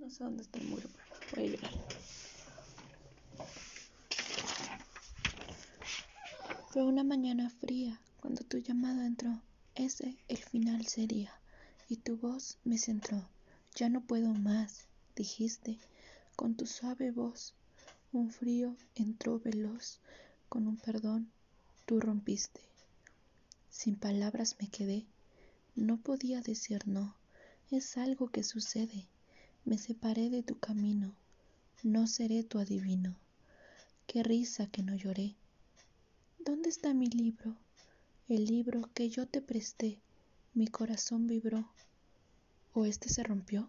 No sé dónde está el muro, voy. Fue una mañana fría cuando tu llamado entró. Ese el final sería. Y tu voz me centró. Ya no puedo más, dijiste, con tu suave voz. Un frío entró veloz, con un perdón tú rompiste. Sin palabras me quedé. No podía decir no. Es algo que sucede. Me separé de tu camino, no seré tu adivino. Qué risa que no lloré. ¿Dónde está mi libro? El libro que yo te presté. Mi corazón vibró. ¿O este se rompió?